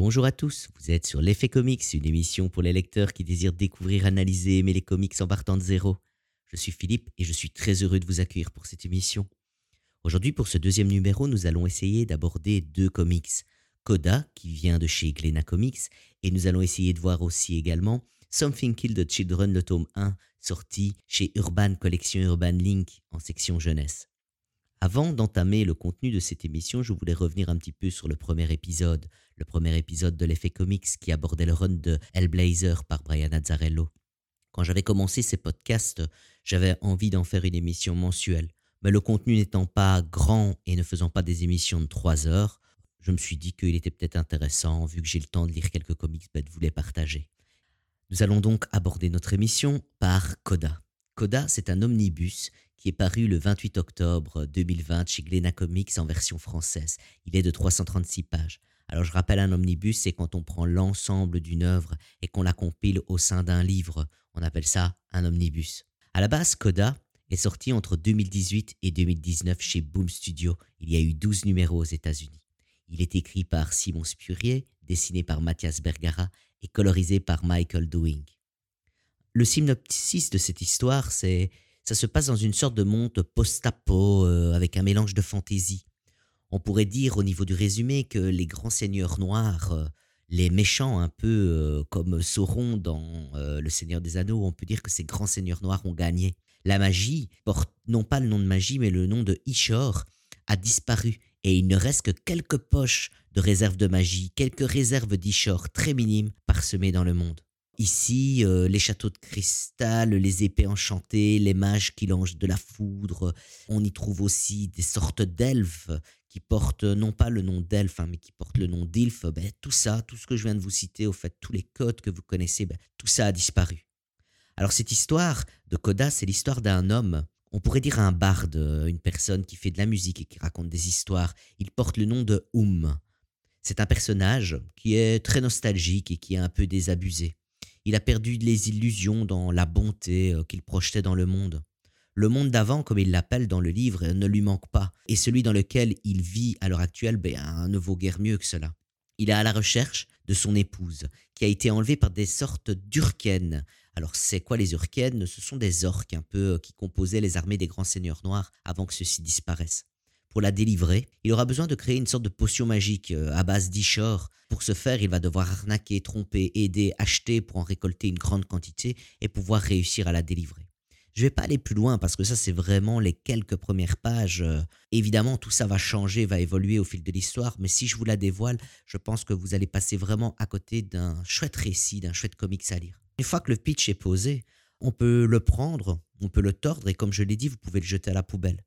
Bonjour à tous, vous êtes sur l'effet comics, une émission pour les lecteurs qui désirent découvrir, analyser, aimer les comics en partant de zéro. Je suis Philippe et je suis très heureux de vous accueillir pour cette émission. Aujourd'hui, pour ce deuxième numéro, nous allons essayer d'aborder deux comics. Coda, qui vient de chez Glena Comics, et nous allons essayer de voir aussi également Something Kill the Children, le tome 1, sorti chez Urban Collection Urban Link en section jeunesse. Avant d'entamer le contenu de cette émission, je voulais revenir un petit peu sur le premier épisode, le premier épisode de l'effet comics qui abordait le run de Hellblazer par Brian Azzarello. Quand j'avais commencé ces podcasts, j'avais envie d'en faire une émission mensuelle. Mais le contenu n'étant pas grand et ne faisant pas des émissions de trois heures, je me suis dit qu'il était peut-être intéressant, vu que j'ai le temps de lire quelques comics, ben, de vous les partager. Nous allons donc aborder notre émission par Coda. Coda, c'est un omnibus qui est paru le 28 octobre 2020 chez Glénat Comics en version française. Il est de 336 pages. Alors je rappelle un omnibus, c'est quand on prend l'ensemble d'une œuvre et qu'on la compile au sein d'un livre. On appelle ça un omnibus. À la base, Coda est sorti entre 2018 et 2019 chez Boom Studio. Il y a eu 12 numéros aux États-Unis. Il est écrit par Simon Spurrier, dessiné par Mathias Bergara et colorisé par Michael Doing. Le synopsis de cette histoire, c'est ça se passe dans une sorte de monde post-apo euh, avec un mélange de fantaisie. On pourrait dire au niveau du résumé que les grands seigneurs noirs, euh, les méchants un peu euh, comme Sauron dans Le Seigneur des Anneaux, on peut dire que ces grands seigneurs noirs ont gagné. La magie porte non pas le nom de magie mais le nom de Ishor a disparu et il ne reste que quelques poches de réserves de magie, quelques réserves d'Ishor très minimes parsemées dans le monde. Ici, euh, les châteaux de cristal, les épées enchantées, les mages qui lancent de la foudre. On y trouve aussi des sortes d'elfes qui portent non pas le nom d'elfe, hein, mais qui portent le nom d'ilf. Ben, tout ça, tout ce que je viens de vous citer, au fait, tous les codes que vous connaissez, ben, tout ça a disparu. Alors cette histoire de Coda, c'est l'histoire d'un homme. On pourrait dire un barde, une personne qui fait de la musique et qui raconte des histoires. Il porte le nom de Oum. C'est un personnage qui est très nostalgique et qui est un peu désabusé. Il a perdu les illusions dans la bonté euh, qu'il projetait dans le monde. Le monde d'avant, comme il l'appelle dans le livre, ne lui manque pas, et celui dans lequel il vit à l'heure actuelle ben, ne vaut guère mieux que cela. Il est à la recherche de son épouse, qui a été enlevée par des sortes d'urkènes. Alors c'est quoi les urkènes? Ce sont des orques un peu euh, qui composaient les armées des grands seigneurs noirs avant que ceux-ci disparaissent. Pour la délivrer, il aura besoin de créer une sorte de potion magique euh, à base d'Ishor. Pour ce faire, il va devoir arnaquer, tromper, aider, acheter pour en récolter une grande quantité et pouvoir réussir à la délivrer. Je vais pas aller plus loin parce que ça c'est vraiment les quelques premières pages. Euh, évidemment, tout ça va changer, va évoluer au fil de l'histoire, mais si je vous la dévoile, je pense que vous allez passer vraiment à côté d'un chouette récit, d'un chouette comics à lire. Une fois que le pitch est posé, on peut le prendre, on peut le tordre et comme je l'ai dit, vous pouvez le jeter à la poubelle.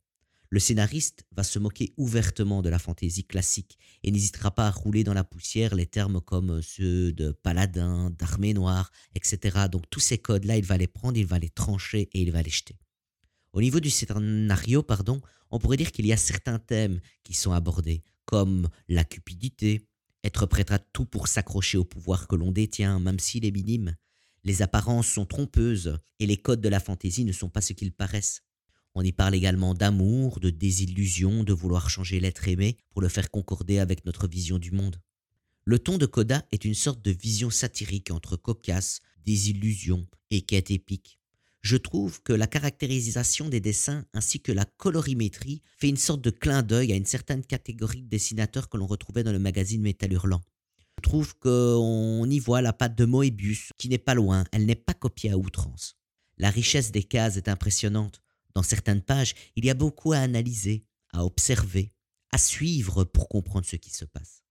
Le scénariste va se moquer ouvertement de la fantaisie classique et n'hésitera pas à rouler dans la poussière les termes comme ceux de paladin, d'armée noire, etc. Donc tous ces codes-là, il va les prendre, il va les trancher et il va les jeter. Au niveau du scénario, pardon, on pourrait dire qu'il y a certains thèmes qui sont abordés, comme la cupidité, être prêt à tout pour s'accrocher au pouvoir que l'on détient, même s'il est minime. Les apparences sont trompeuses et les codes de la fantaisie ne sont pas ce qu'ils paraissent. On y parle également d'amour, de désillusion, de vouloir changer l'être aimé pour le faire concorder avec notre vision du monde. Le ton de Coda est une sorte de vision satirique entre cocasse, désillusion et quête épique. Je trouve que la caractérisation des dessins ainsi que la colorimétrie fait une sorte de clin d'œil à une certaine catégorie de dessinateurs que l'on retrouvait dans le magazine Métal Hurlant. Je trouve qu'on y voit la patte de Moebius, qui n'est pas loin, elle n'est pas copiée à outrance. La richesse des cases est impressionnante. Dans certaines pages, il y a beaucoup à analyser, à observer, à suivre pour comprendre ce qui se passe.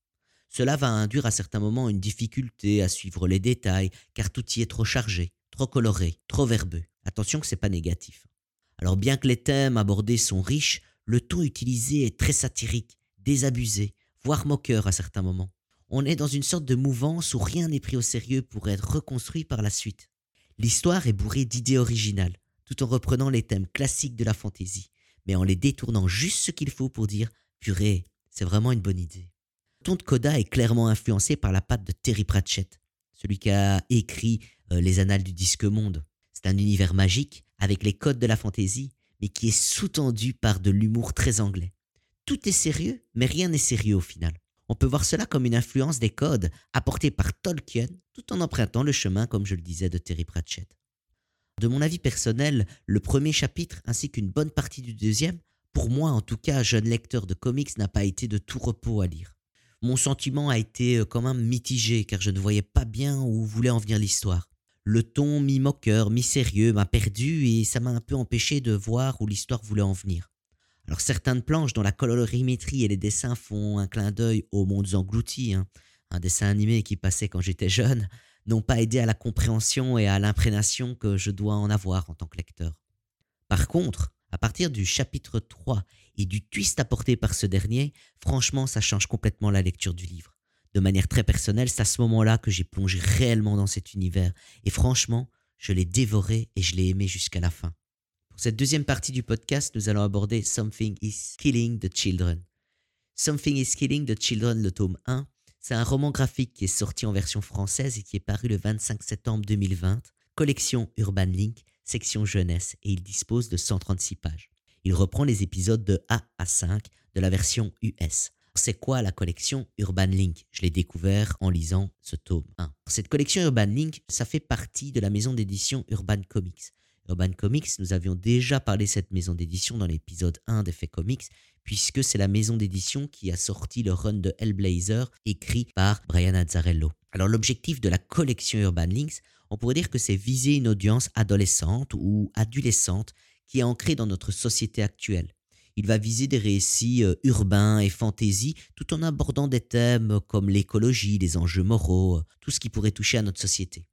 Cela va induire à certains moments une difficulté à suivre les détails, car tout y est trop chargé, trop coloré, trop verbeux. Attention que c'est pas négatif. Alors bien que les thèmes abordés sont riches, le ton utilisé est très satirique, désabusé, voire moqueur à certains moments. On est dans une sorte de mouvance où rien n'est pris au sérieux pour être reconstruit par la suite. L'histoire est bourrée d'idées originales, tout en reprenant les thèmes classiques de la fantaisie, mais en les détournant juste ce qu'il faut pour dire purée, c'est vraiment une bonne idée. Ton de Coda est clairement influencé par la patte de Terry Pratchett, celui qui a écrit euh, Les Annales du Disque Monde. C'est un univers magique avec les codes de la fantaisie, mais qui est sous-tendu par de l'humour très anglais. Tout est sérieux, mais rien n'est sérieux au final. On peut voir cela comme une influence des codes apportés par Tolkien tout en empruntant le chemin, comme je le disais, de Terry Pratchett. De mon avis personnel, le premier chapitre ainsi qu'une bonne partie du deuxième, pour moi en tout cas, jeune lecteur de comics, n'a pas été de tout repos à lire. Mon sentiment a été euh, quand même mitigé car je ne voyais pas bien où voulait en venir l'histoire. Le ton mi-moqueur, mi-sérieux m'a perdu et ça m'a un peu empêché de voir où l'histoire voulait en venir. Alors certaines planches dont la colorimétrie et les dessins font un clin d'œil aux mondes engloutis, hein, un dessin animé qui passait quand j'étais jeune, n'ont pas aidé à la compréhension et à l'imprégnation que je dois en avoir en tant que lecteur. Par contre, à partir du chapitre 3 et du twist apporté par ce dernier, franchement, ça change complètement la lecture du livre. De manière très personnelle, c'est à ce moment-là que j'ai plongé réellement dans cet univers. Et franchement, je l'ai dévoré et je l'ai aimé jusqu'à la fin. Pour cette deuxième partie du podcast, nous allons aborder Something is Killing the Children. Something is Killing the Children, le tome 1, c'est un roman graphique qui est sorti en version française et qui est paru le 25 septembre 2020, collection Urban Link, section jeunesse, et il dispose de 136 pages. Il reprend les épisodes de A à 5 de la version US. C'est quoi la collection Urban Link? Je l'ai découvert en lisant ce tome 1. Cette collection Urban Link, ça fait partie de la maison d'édition Urban Comics. Urban Comics, nous avions déjà parlé de cette maison d'édition dans l'épisode 1 d'Effet Comics, puisque c'est la maison d'édition qui a sorti le run de Hellblazer, écrit par Brian Azzarello. Alors l'objectif de la collection Urban Links, on pourrait dire que c'est viser une audience adolescente ou adolescente qui est ancrée dans notre société actuelle. Il va viser des récits euh, urbains et fantaisie tout en abordant des thèmes comme l'écologie, les enjeux moraux, euh, tout ce qui pourrait toucher à notre société.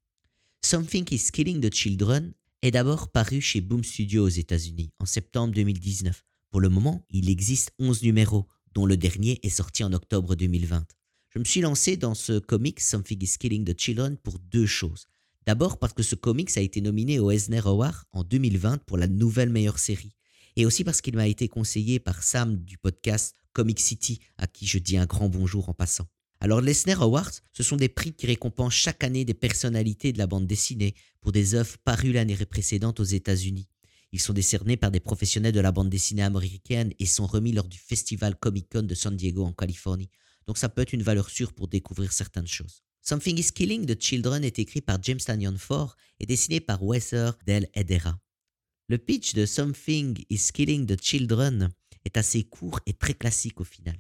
Something is Killing the Children est d'abord paru chez Boom Studio aux États-Unis en septembre 2019. Pour le moment, il existe 11 numéros, dont le dernier est sorti en octobre 2020. Je me suis lancé dans ce comic Something is Killing the Children pour deux choses. D'abord parce que ce comics a été nominé au Eisner Award en 2020 pour la nouvelle meilleure série. Et aussi parce qu'il m'a été conseillé par Sam du podcast Comic City, à qui je dis un grand bonjour en passant. Alors l'Eisner Awards, ce sont des prix qui récompensent chaque année des personnalités de la bande dessinée pour des œuvres parues l'année précédente aux États-Unis. Ils sont décernés par des professionnels de la bande dessinée américaine et sont remis lors du festival Comic Con de San Diego en Californie. Donc ça peut être une valeur sûre pour découvrir certaines choses. Something is Killing the Children est écrit par James Tanyon Ford et dessiné par Wesser Del Edera. Le pitch de Something is Killing the Children est assez court et très classique au final.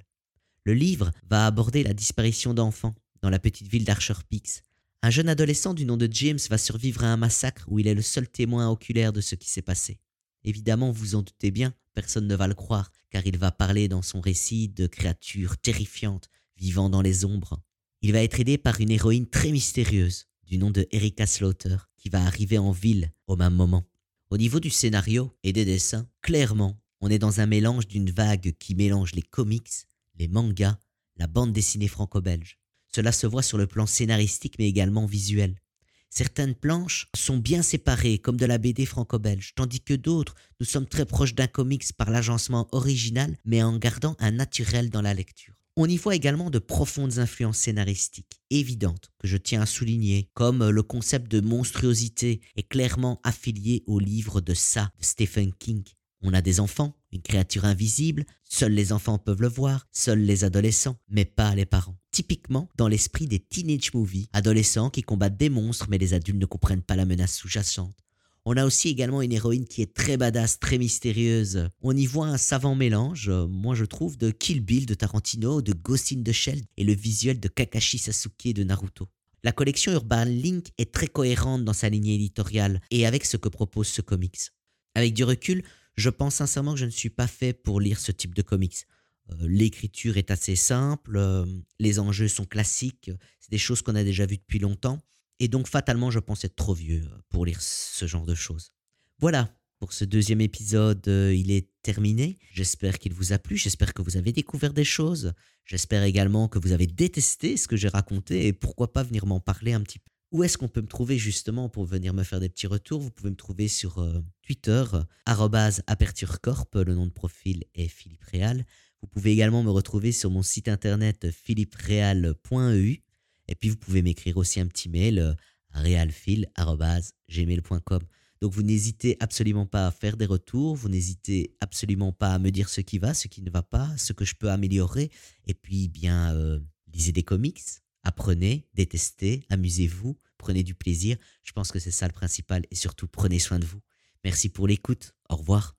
Le livre va aborder la disparition d'enfants dans la petite ville d'Archer Peaks. Un jeune adolescent du nom de James va survivre à un massacre où il est le seul témoin oculaire de ce qui s'est passé. Évidemment, vous en doutez bien, personne ne va le croire, car il va parler dans son récit de créatures terrifiantes vivant dans les ombres. Il va être aidé par une héroïne très mystérieuse, du nom de Erika Slaughter, qui va arriver en ville au même moment. Au niveau du scénario et des dessins, clairement, on est dans un mélange d'une vague qui mélange les comics, les mangas, la bande dessinée franco-belge. Cela se voit sur le plan scénaristique mais également visuel. Certaines planches sont bien séparées comme de la BD franco-belge, tandis que d'autres, nous sommes très proches d'un comics par l'agencement original mais en gardant un naturel dans la lecture. On y voit également de profondes influences scénaristiques, évidentes, que je tiens à souligner, comme le concept de monstruosité est clairement affilié au livre de Ça Stephen King. On a des enfants, une créature invisible, seuls les enfants peuvent le voir, seuls les adolescents, mais pas les parents. Typiquement dans l'esprit des teenage movies, adolescents qui combattent des monstres mais les adultes ne comprennent pas la menace sous-jacente. On a aussi également une héroïne qui est très badass, très mystérieuse. On y voit un savant mélange, moi je trouve, de Kill Bill de Tarantino, de Ghost in the Shell et le visuel de Kakashi Sasuke de Naruto. La collection Urban Link est très cohérente dans sa lignée éditoriale et avec ce que propose ce comics. Avec du recul, je pense sincèrement que je ne suis pas fait pour lire ce type de comics. Euh, l'écriture est assez simple, euh, les enjeux sont classiques, c'est des choses qu'on a déjà vues depuis longtemps, et donc fatalement je pense être trop vieux euh, pour lire ce genre de choses. Voilà, pour ce deuxième épisode, il est terminé. J'espère qu'il vous a plu, j'espère que vous avez découvert des choses, j'espère également que vous avez détesté ce que j'ai raconté, et pourquoi pas venir m'en parler un petit peu. Où est-ce qu'on peut me trouver justement pour venir me faire des petits retours? Vous pouvez me trouver sur euh, Twitter, ApertureCorp, le nom de profil est Philippe Réal. Vous pouvez également me retrouver sur mon site internet philippereal.eu. Et puis vous pouvez m'écrire aussi un petit mail euh, à realfil.gmail.com. Donc vous n'hésitez absolument pas à faire des retours, vous n'hésitez absolument pas à me dire ce qui va, ce qui ne va pas, ce que je peux améliorer. Et puis bien... Euh, Lisez des comics, apprenez, détestez, amusez-vous, prenez du plaisir. Je pense que c'est ça le principal et surtout prenez soin de vous. Merci pour l'écoute. Au revoir.